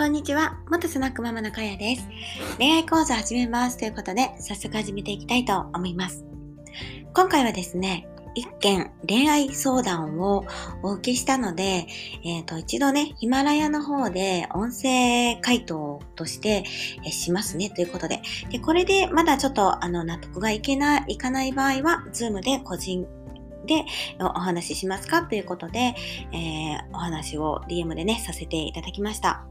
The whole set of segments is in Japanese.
こんにちは。元スナックママのかやです。恋愛講座始めますということで、早速始めていきたいと思います。今回はですね、一件恋愛相談をお受けしたので、えっ、ー、と、一度ね、ヒマラヤの方で音声回答としてえしますねということで、で、これでまだちょっとあの納得がいけない、いかない場合は、ズームで個人でお話ししますか？ということで、えー、お話を DM でね、させていただきました。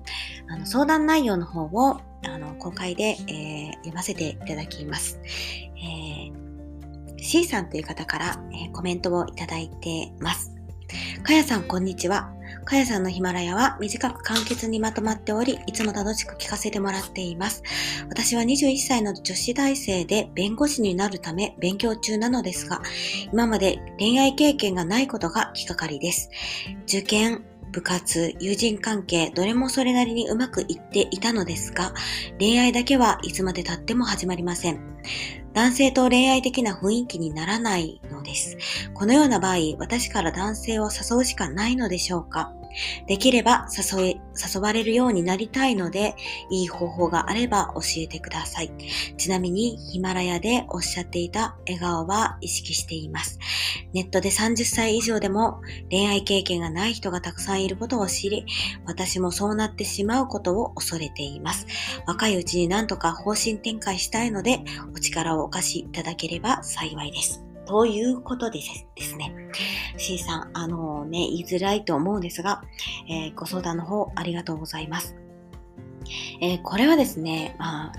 あの相談内容の方をあの公開で、えー、読ませていただきます。えー、C さんという方から、えー、コメントをいただいてます。かやさん、こんにちは。かやさんのヒマラヤは短く簡潔にまとまっており、いつも楽しく聞かせてもらっています。私は21歳の女子大生で弁護士になるため勉強中なのですが、今まで恋愛経験がないことが気がかりです。受験、部活、友人関係、どれもそれなりにうまくいっていたのですが、恋愛だけはいつまで経っても始まりません。男性と恋愛的な雰囲気にならないのです。このような場合、私から男性を誘うしかないのでしょうか？できれば誘い、誘われるようになりたいので、いい方法があれば教えてください。ちなみに、ヒマラヤでおっしゃっていた笑顔は意識しています。ネットで30歳以上でも恋愛経験がない人がたくさんいることを知り、私もそうなってしまうことを恐れています。若いうちになんとか方針転換したいので、お力をお貸しいただければ幸いです。ということでですね、C さん、あのね、言いづらいと思うんですが、えー、ご相談の方ありがとうございます。えー、これはですね、まあ、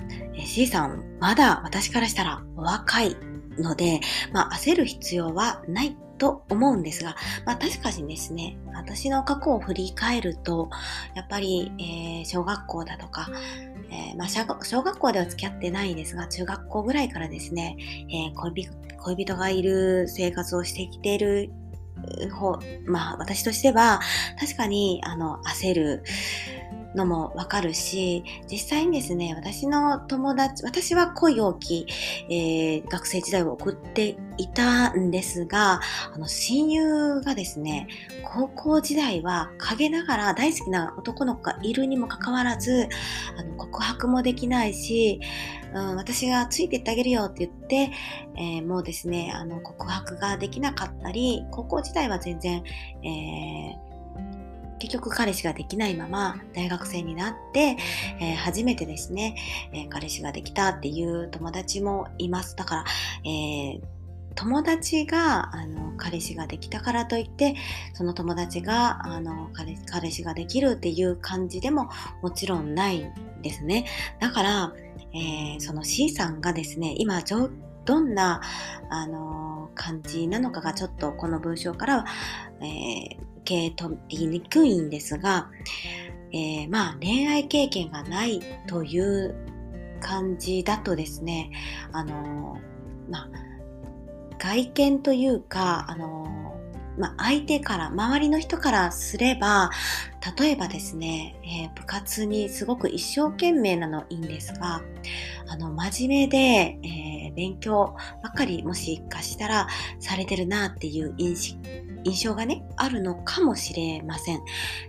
C さん、まだ私からしたらお若いので、まあ、焦る必要はないと思うんですが、まあ確かにですね、私の過去を振り返ると、やっぱり、えー、小学校だとか、えー、まあ小学校では付き合ってないですが、中学校ぐらいからですね、えー、恋人がいる生活をしてきている方、まあ私としては、確かにあの焦る、のもわかるし、実際にですね、私の友達、私は恋多き、えー、学生時代を送っていたんですが、あの、親友がですね、高校時代は陰ながら大好きな男の子がいるにもかかわらず、あの、告白もできないし、うん、私がついてってあげるよって言って、えー、もうですね、あの、告白ができなかったり、高校時代は全然、えー結局彼氏ができないまま大学生になって、えー、初めてですね、えー、彼氏ができたっていう友達もいます。だから、えー友達があの彼氏ができたからといってその友達があの彼彼氏ができるっていう感じでももちろんないんですねだから、えー、その C さんがですね今どんなあの感じなのかがちょっとこの文章からは、えー、受け取りにくいんですが、えー、まあ恋愛経験がないという感じだとですね、あのまあ、外見というか、あのまあ、相手から、周りの人からすれば、例えばですね、え、部活にすごく一生懸命なのいいんですが、あの、真面目で、え、勉強ばっかりもしかしたらされてるなっていう印印象がね、あるのかもしれません。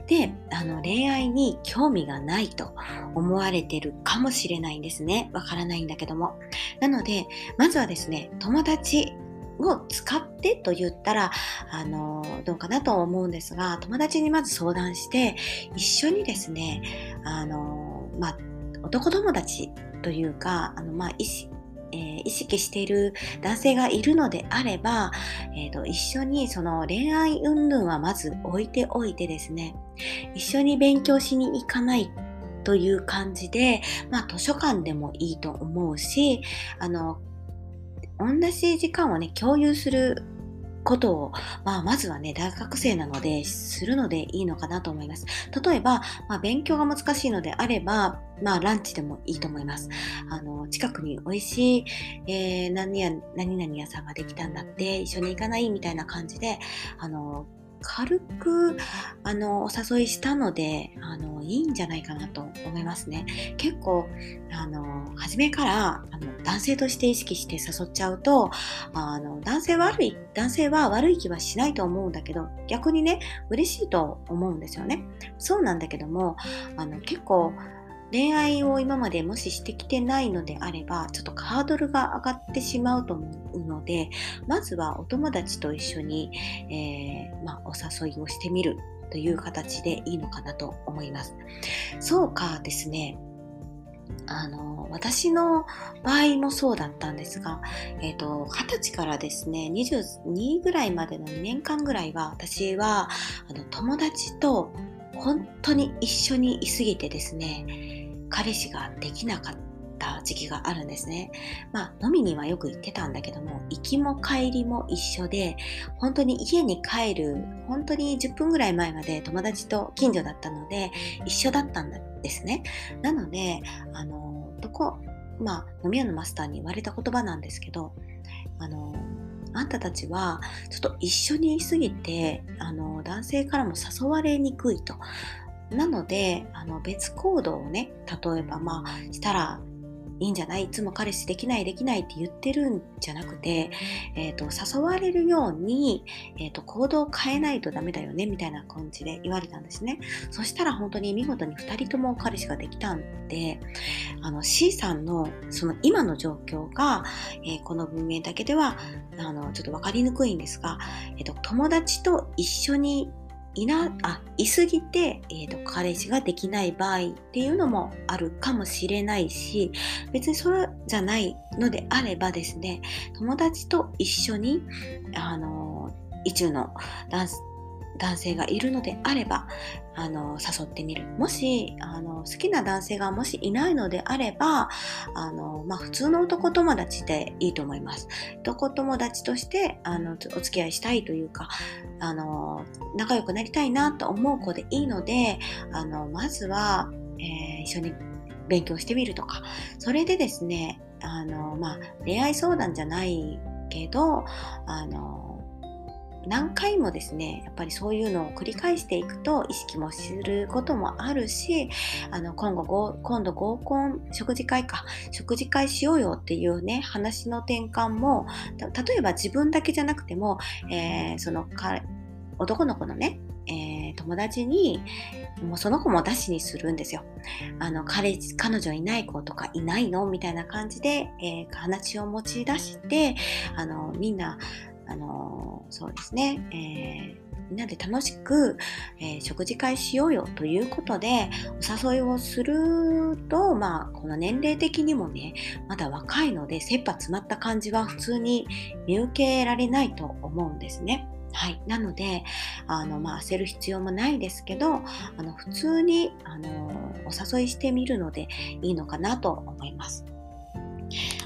で、あの、恋愛に興味がないと思われてるかもしれないんですね。わからないんだけども。なので、まずはですね、友達を使ってと言ったら、あの、どうかなと思うんですが、友達にまず相談して、一緒にですね、あの、まあ、男友達というか、あの、まあ、意えー、意識している男性がいるのであれば、えーと、一緒にその恋愛云々はまず置いておいてですね一緒に勉強しに行かないという感じで、まあ、図書館でもいいと思うしあの同じ時間をね、共有することを、まあ、まずはね、大学生なので、するのでいいのかなと思います。例えば、まあ、勉強が難しいのであれば、まあ、ランチでもいいと思います。あの、近くに美味しい、えー、何や、何々屋さんができたんだって、一緒に行かないみたいな感じで、あの、軽くあのお誘いしたのであのいいんじゃないかなと思いますね。結構あの初めからあの男性として意識して誘っちゃうとあの男性悪い男性は悪い気はしないと思うんだけど逆にね嬉しいと思うんですよね。そうなんだけどもあの結構恋愛を今までもししてきてないのであればちょっとハードルが上がってしまうと思うのでまずはお友達と一緒に、えー、まあ、お誘いをしてみるという形でいいのかなと思います。そうかですねあの私の場合もそうだったんですが、えっ、ー、と、20歳からですね、22ぐらいまでの2年間ぐらいは、私は、あの、友達と本当に一緒にいすぎてですね、彼氏ができなかった時期があるんですね。まあ飲みにはよく行ってたんだけども、行きも帰りも一緒で、本当に家に帰る、本当に10分ぐらい前まで友達と近所だったので、一緒だったんですね。なので、あの、どこ、まあ飲み屋のマスターに言われた言葉なんですけど、あの、あんたたちはちょっと一緒にいすぎてあの男性からも誘われにくいとなのであの別行動をね例えばまあしたらいいんじゃないいつも彼氏できないできないって言ってるんじゃなくて、えーと、誘われるように、えーと、行動を変えないとダメだよねみたいな感じで言われたんですね。そしたら本当に見事に2人とも彼氏ができたんであの C さんのその今の状況が、えー、この文面だけではあのちょっと分かりにくいんですが、えーと友達と一緒にいな、あ、いすぎて、えーと、彼氏ができない場合っていうのもあるかもしれないし、別にそれじゃないのであればですね、友達と一緒に、あの、意中のダンス、男性がいるのであればあの誘ってみる。もしあの好きな男性がもしいないのであればあの、まあ、普通の男友達でいいと思います。男友達としてあのお付き合いしたいというかあの仲良くなりたいなと思う子でいいのであのまずは、えー、一緒に勉強してみるとか。それでですねあの、まあ、恋愛相談じゃないけどあの何回もですねやっぱりそういうのを繰り返していくと意識もすることもあるしあの今後今度合コン食事会か食事会しようよっていうね話の転換も例えば自分だけじゃなくても、えー、その男の子のねえー、友達にもうその子も出しにするんですよ。あの彼彼女いない子とかいないの？みたいな感じで、えー、話を持ち出してあのみんなあのそうですね、えーみんなで楽しく、えー、食事会しようよということでお誘いをすると、まあ、この年齢的にもねまだ若いので切羽詰まった感じは普通に見受けられないと思うんですね。はい、なのであの、まあ、焦る必要もないですけどあの普通にあのお誘いしてみるのでいいのかなと思います。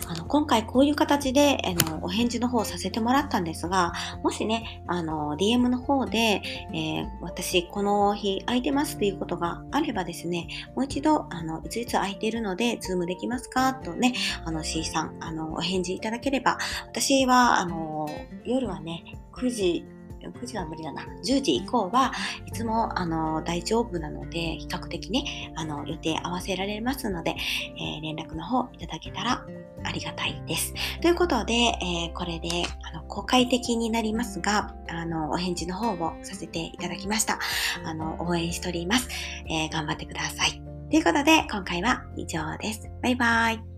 あの今回こういう形であのお返事の方をさせてもらったんですが、もしね、あの DM の方で、えー、私この日空いてますということがあればですね、もう一度、あのいついつ空いてるので、ズームできますかとね、あの C さん、あのお返事いただければ、私はあの夜はね、9時9時は無理だな。10時以降はいつもあの大丈夫なので、比較的ね、あの予定合わせられますので、えー、連絡の方いただけたらありがたいです。ということで、えー、これであの公開的になりますが、あのお返事の方をさせていただきました。あの応援しております。えー、頑張ってください。ということで、今回は以上です。バイバイ。